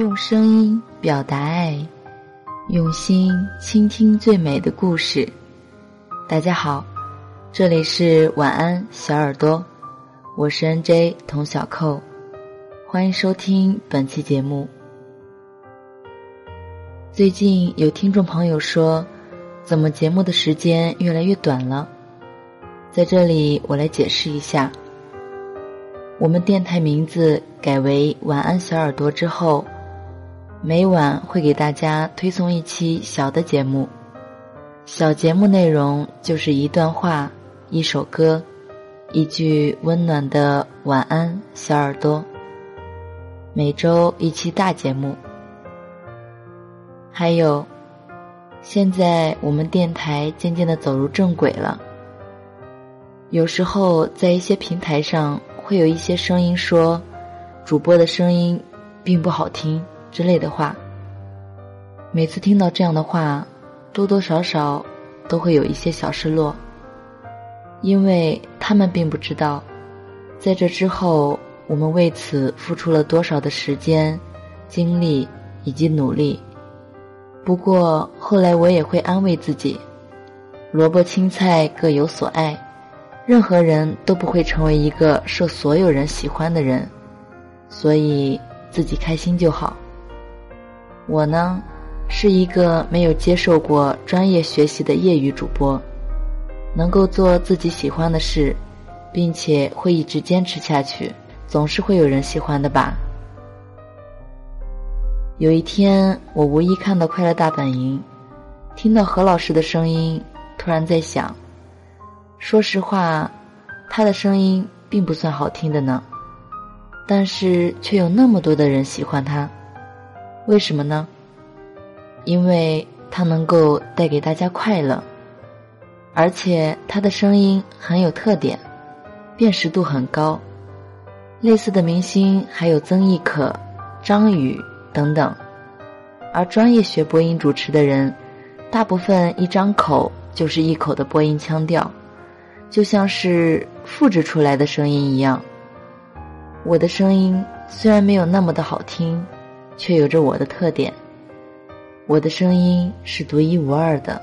用声音表达爱，用心倾听最美的故事。大家好，这里是晚安小耳朵，我是 N.J. 童小扣，欢迎收听本期节目。最近有听众朋友说，怎么节目的时间越来越短了？在这里，我来解释一下。我们电台名字改为“晚安小耳朵”之后，每晚会给大家推送一期小的节目。小节目内容就是一段话、一首歌、一句温暖的“晚安小耳朵”。每周一期大节目。还有，现在我们电台渐渐的走入正轨了。有时候在一些平台上。会有一些声音说，主播的声音并不好听之类的话。每次听到这样的话，多多少少都会有一些小失落，因为他们并不知道，在这之后我们为此付出了多少的时间、精力以及努力。不过后来我也会安慰自己，萝卜青菜各有所爱。任何人都不会成为一个受所有人喜欢的人，所以自己开心就好。我呢，是一个没有接受过专业学习的业余主播，能够做自己喜欢的事，并且会一直坚持下去，总是会有人喜欢的吧。有一天，我无意看到《快乐大本营》，听到何老师的声音，突然在想。说实话，他的声音并不算好听的呢，但是却有那么多的人喜欢他，为什么呢？因为它能够带给大家快乐，而且他的声音很有特点，辨识度很高。类似的明星还有曾轶可、张宇等等，而专业学播音主持的人，大部分一张口就是一口的播音腔调。就像是复制出来的声音一样，我的声音虽然没有那么的好听，却有着我的特点。我的声音是独一无二的，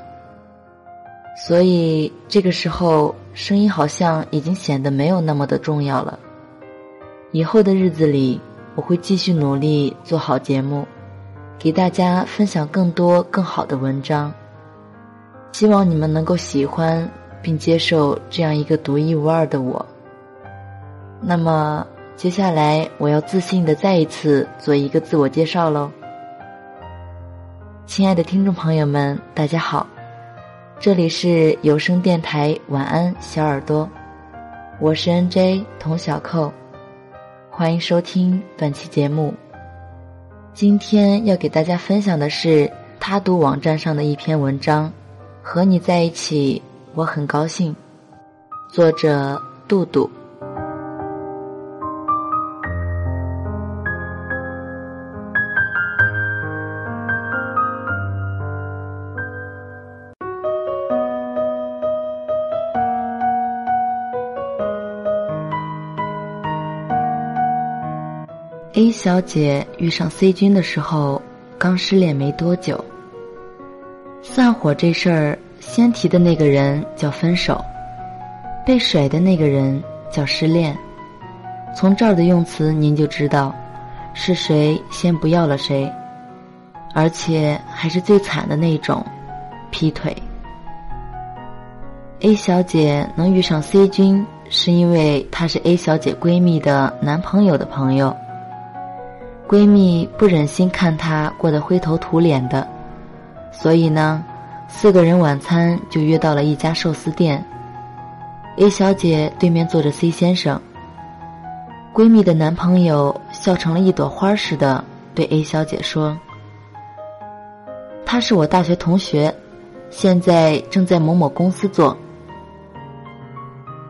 所以这个时候声音好像已经显得没有那么的重要了。以后的日子里，我会继续努力做好节目，给大家分享更多更好的文章。希望你们能够喜欢。并接受这样一个独一无二的我。那么，接下来我要自信的再一次做一个自我介绍喽。亲爱的听众朋友们，大家好，这里是有声电台晚安小耳朵，我是 N.J. 童小扣，欢迎收听本期节目。今天要给大家分享的是他读网站上的一篇文章，和你在一起。我很高兴。作者：杜杜。小姐遇上 C 君的时候，刚失恋没多久。散伙这事儿。先提的那个人叫分手，被甩的那个人叫失恋。从这儿的用词您就知道，是谁先不要了谁，而且还是最惨的那种，劈腿。A 小姐能遇上 C 君，是因为她是 A 小姐闺蜜的男朋友的朋友，闺蜜不忍心看她过得灰头土脸的，所以呢。四个人晚餐就约到了一家寿司店。A 小姐对面坐着 C 先生。闺蜜的男朋友笑成了一朵花似的对 A 小姐说：“他是我大学同学，现在正在某某公司做。”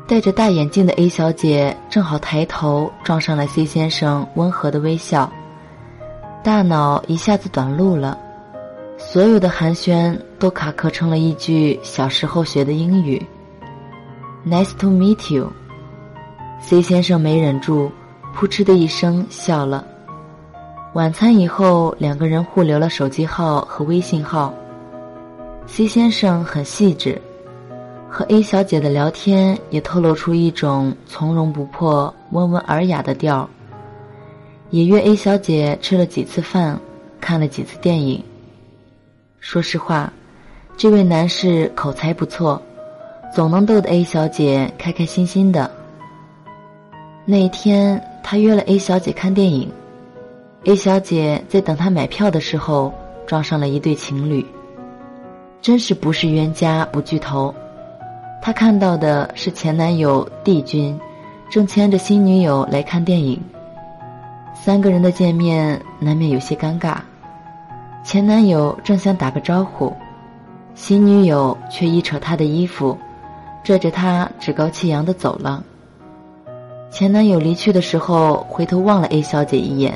戴着大眼镜的 A 小姐正好抬头撞上了 C 先生温和的微笑，大脑一下子短路了。所有的寒暄都卡壳成了一句小时候学的英语：“Nice to meet you。”C 先生没忍住，扑哧的一声笑了。晚餐以后，两个人互留了手机号和微信号。C 先生很细致，和 A 小姐的聊天也透露出一种从容不迫、温文尔雅的调儿。也约 A 小姐吃了几次饭，看了几次电影。说实话，这位男士口才不错，总能逗得 A 小姐开开心心的。那一天，他约了 A 小姐看电影，A 小姐在等他买票的时候，撞上了一对情侣。真是不是冤家不聚头，他看到的是前男友 D 君，正牵着新女友来看电影。三个人的见面难免有些尴尬，前男友正想打个招呼，新女友却一扯他的衣服，拽着他趾高气扬的走了。前男友离去的时候，回头望了 A 小姐一眼，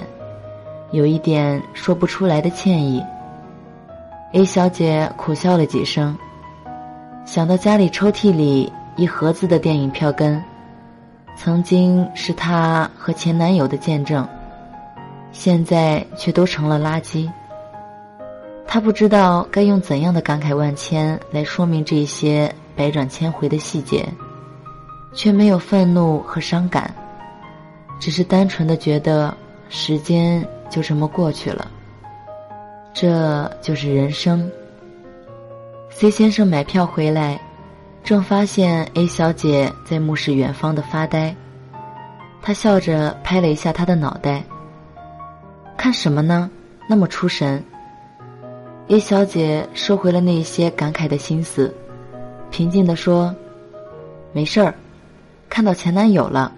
有一点说不出来的歉意。A 小姐苦笑了几声，想到家里抽屉里一盒子的电影票根，曾经是她和前男友的见证，现在却都成了垃圾。他不知道该用怎样的感慨万千来说明这些百转千回的细节，却没有愤怒和伤感，只是单纯的觉得时间就这么过去了。这就是人生。C 先生买票回来，正发现 A 小姐在目视远方的发呆。他笑着拍了一下她的脑袋：“看什么呢？那么出神。”A 小姐收回了那些感慨的心思，平静地说：“没事儿，看到前男友了。”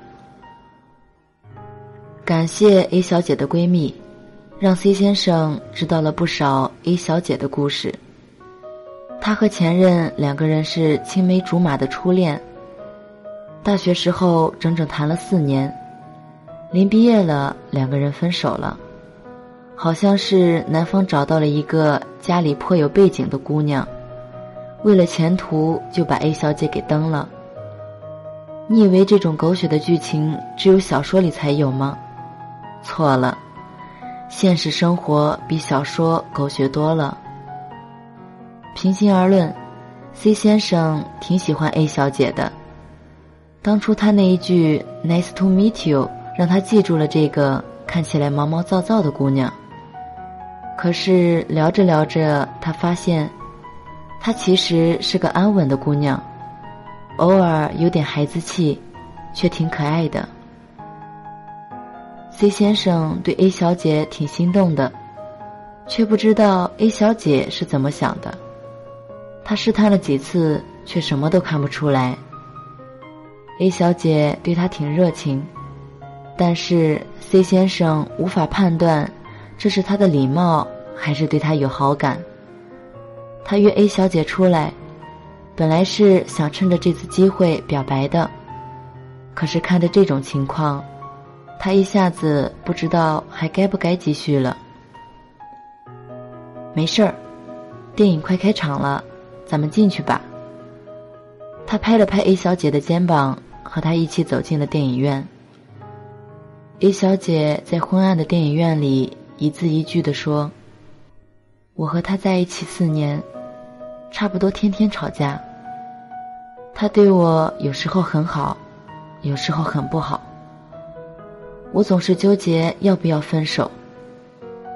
感谢 A 小姐的闺蜜。让 C 先生知道了不少 A 小姐的故事。他和前任两个人是青梅竹马的初恋，大学时候整整谈了四年，临毕业了，两个人分手了。好像是男方找到了一个家里颇有背景的姑娘，为了前途就把 A 小姐给蹬了。你以为这种狗血的剧情只有小说里才有吗？错了。现实生活比小说狗血多了。平心而论，C 先生挺喜欢 A 小姐的。当初他那一句 “Nice to meet you” 让他记住了这个看起来毛毛躁躁的姑娘。可是聊着聊着，他发现，她其实是个安稳的姑娘，偶尔有点孩子气，却挺可爱的。C 先生对 A 小姐挺心动的，却不知道 A 小姐是怎么想的。他试探了几次，却什么都看不出来。A 小姐对他挺热情，但是 C 先生无法判断，这是他的礼貌还是对他有好感。他约 A 小姐出来，本来是想趁着这次机会表白的，可是看着这种情况。他一下子不知道还该不该继续了。没事儿，电影快开场了，咱们进去吧。他拍了拍 A 小姐的肩膀，和她一起走进了电影院。A 小姐在昏暗的电影院里一字一句地说：“我和他在一起四年，差不多天天吵架。他对我有时候很好，有时候很不好。”我总是纠结要不要分手，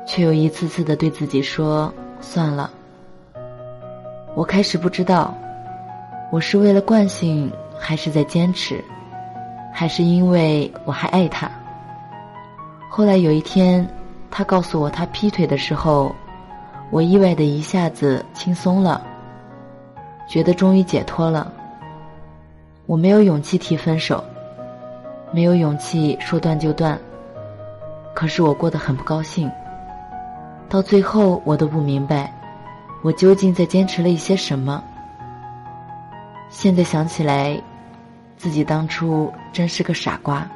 却又一次次的对自己说算了。我开始不知道，我是为了惯性，还是在坚持，还是因为我还爱他。后来有一天，他告诉我他劈腿的时候，我意外的一下子轻松了，觉得终于解脱了。我没有勇气提分手。没有勇气说断就断，可是我过得很不高兴。到最后，我都不明白，我究竟在坚持了一些什么。现在想起来，自己当初真是个傻瓜。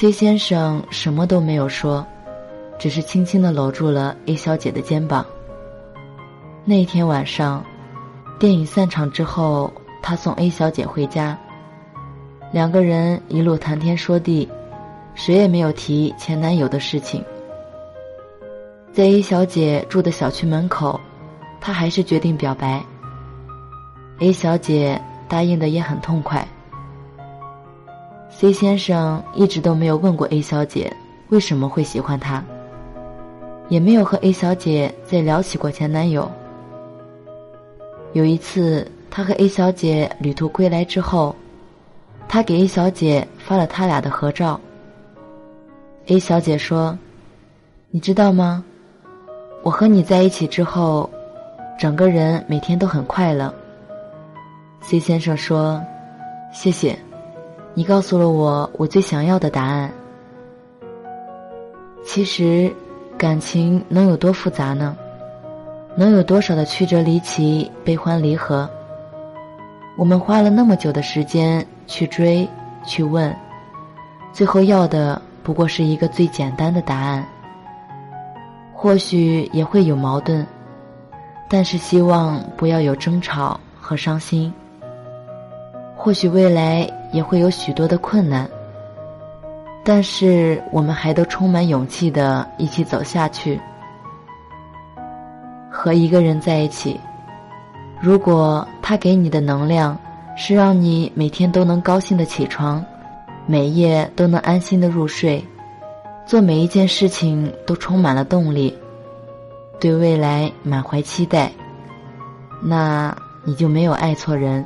C 先生什么都没有说，只是轻轻的搂住了 A 小姐的肩膀。那天晚上，电影散场之后，他送 A 小姐回家。两个人一路谈天说地，谁也没有提前男友的事情。在 A 小姐住的小区门口，他还是决定表白。A 小姐答应的也很痛快。C 先生一直都没有问过 A 小姐为什么会喜欢他，也没有和 A 小姐再聊起过前男友。有一次，他和 A 小姐旅途归来之后，他给 A 小姐发了他俩的合照。A 小姐说：“你知道吗？我和你在一起之后，整个人每天都很快乐。”C 先生说：“谢谢，你告诉了我我最想要的答案。其实，感情能有多复杂呢？能有多少的曲折离奇、悲欢离合？我们花了那么久的时间去追、去问，最后要的……”不过是一个最简单的答案，或许也会有矛盾，但是希望不要有争吵和伤心。或许未来也会有许多的困难，但是我们还都充满勇气的一起走下去。和一个人在一起，如果他给你的能量是让你每天都能高兴的起床。每夜都能安心的入睡，做每一件事情都充满了动力，对未来满怀期待，那你就没有爱错人。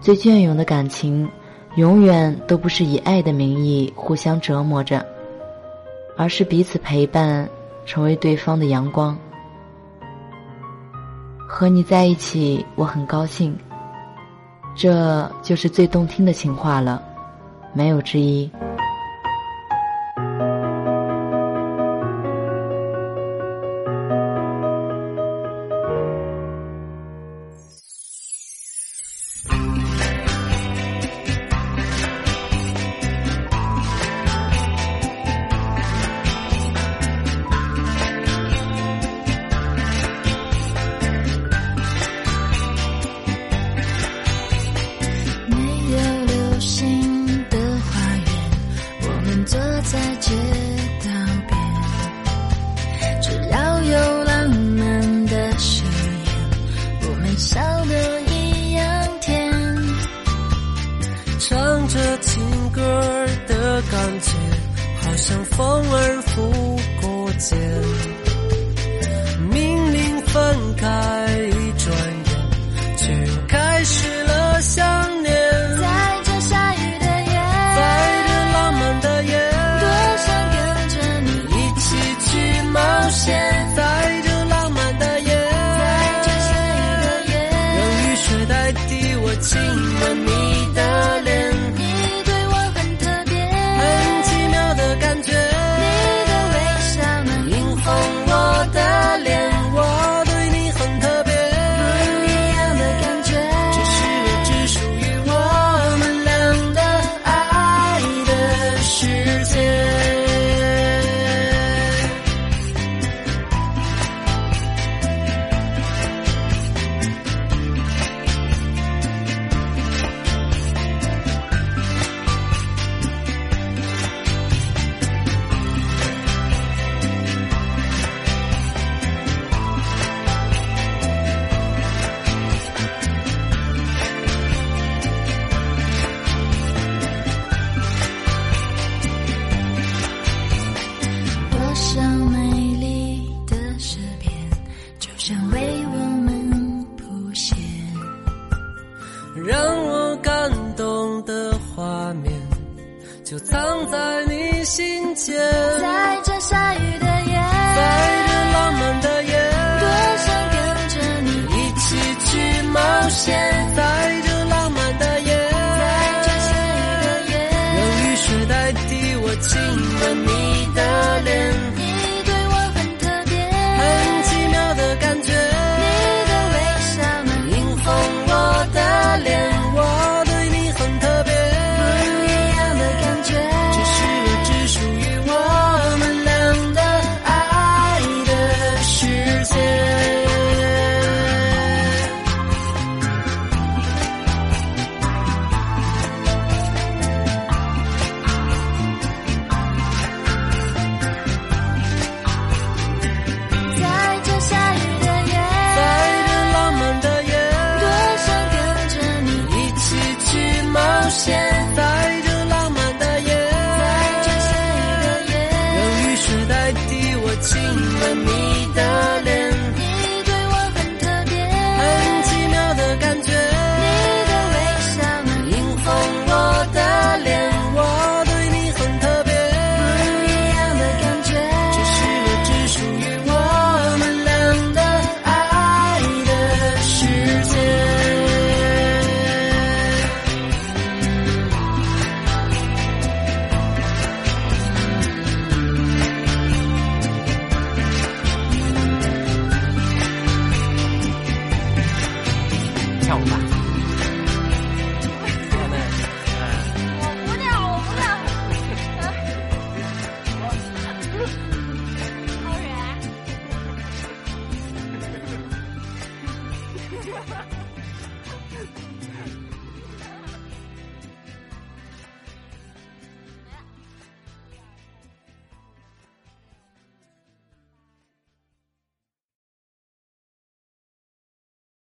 最隽永的感情，永远都不是以爱的名义互相折磨着，而是彼此陪伴，成为对方的阳光。和你在一起，我很高兴。这就是最动听的情话了，没有之一。好像风儿拂过肩命令分开。